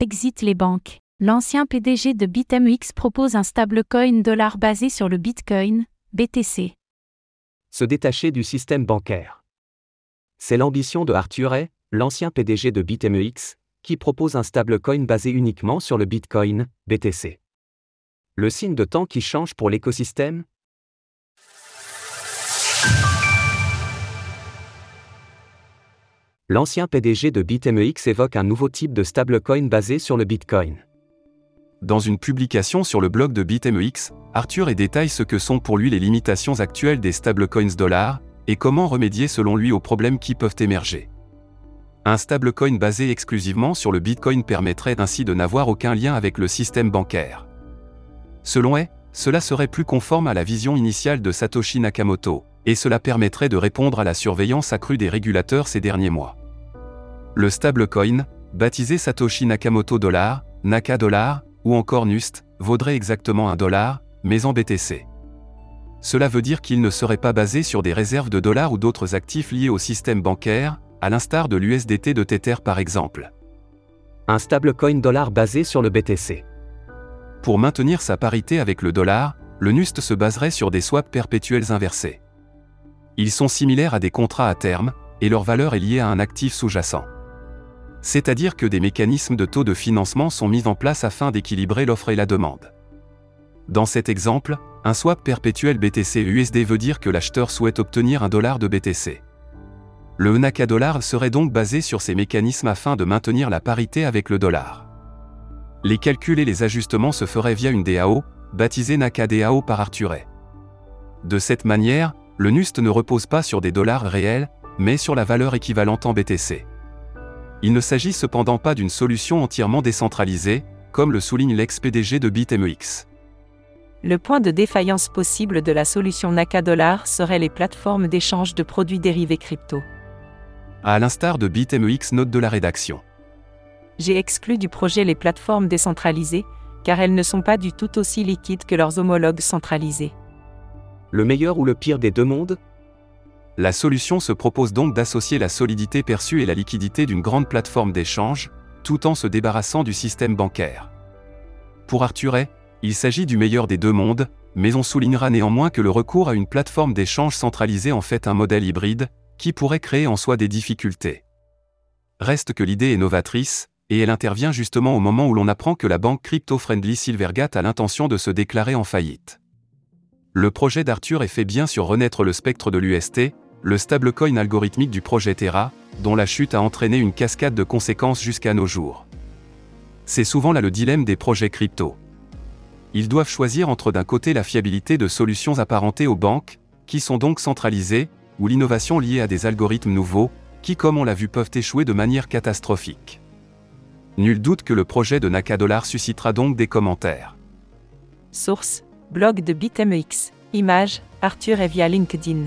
Exit les banques. L'ancien PDG de BitMEX propose un stablecoin dollar basé sur le Bitcoin, BTC. Se détacher du système bancaire. C'est l'ambition de Arthur Hay, l'ancien PDG de BitMEX, qui propose un stablecoin basé uniquement sur le Bitcoin, BTC. Le signe de temps qui change pour l'écosystème L'ancien PDG de BitMEX évoque un nouveau type de stablecoin basé sur le Bitcoin. Dans une publication sur le blog de BitMEX, Arthur détaille ce que sont pour lui les limitations actuelles des stablecoins dollars et comment remédier selon lui aux problèmes qui peuvent émerger. Un stablecoin basé exclusivement sur le Bitcoin permettrait ainsi de n'avoir aucun lien avec le système bancaire. Selon Hay, cela serait plus conforme à la vision initiale de Satoshi Nakamoto, et cela permettrait de répondre à la surveillance accrue des régulateurs ces derniers mois. Le stablecoin, baptisé Satoshi Nakamoto Dollar, Naka Dollar, ou encore NUST, vaudrait exactement un dollar, mais en BTC. Cela veut dire qu'il ne serait pas basé sur des réserves de dollars ou d'autres actifs liés au système bancaire, à l'instar de l'USDT de Tether par exemple. Un stablecoin dollar basé sur le BTC. Pour maintenir sa parité avec le dollar, le NUST se baserait sur des swaps perpétuels inversés. Ils sont similaires à des contrats à terme, et leur valeur est liée à un actif sous-jacent. C'est-à-dire que des mécanismes de taux de financement sont mis en place afin d'équilibrer l'offre et la demande. Dans cet exemple, un swap perpétuel BTC-USD veut dire que l'acheteur souhaite obtenir un dollar de BTC. Le NACA dollar serait donc basé sur ces mécanismes afin de maintenir la parité avec le dollar. Les calculs et les ajustements se feraient via une DAO, baptisée NACA DAO par Arthur Hay. De cette manière, le NUST ne repose pas sur des dollars réels, mais sur la valeur équivalente en BTC. Il ne s'agit cependant pas d'une solution entièrement décentralisée, comme le souligne l'ex-PDG de BitMEX. Le point de défaillance possible de la solution NACA Dollar serait les plateformes d'échange de produits dérivés crypto. À l'instar de BitMEX note de la rédaction. J'ai exclu du projet les plateformes décentralisées, car elles ne sont pas du tout aussi liquides que leurs homologues centralisés. Le meilleur ou le pire des deux mondes? La solution se propose donc d'associer la solidité perçue et la liquidité d'une grande plateforme d'échange, tout en se débarrassant du système bancaire. Pour Arthur Hay, il s'agit du meilleur des deux mondes, mais on soulignera néanmoins que le recours à une plateforme d'échange centralisée en fait un modèle hybride, qui pourrait créer en soi des difficultés. Reste que l'idée est novatrice, et elle intervient justement au moment où l'on apprend que la banque crypto-friendly Silvergate a l'intention de se déclarer en faillite. Le projet d'Arthur est fait bien sur renaître le spectre de l'UST, le stablecoin algorithmique du projet Terra, dont la chute a entraîné une cascade de conséquences jusqu'à nos jours. C'est souvent là le dilemme des projets crypto. Ils doivent choisir entre d'un côté la fiabilité de solutions apparentées aux banques, qui sont donc centralisées, ou l'innovation liée à des algorithmes nouveaux, qui comme on l'a vu peuvent échouer de manière catastrophique. Nul doute que le projet de Nakadollar suscitera donc des commentaires. Source Blog de BitMEX. Image Arthur et via LinkedIn.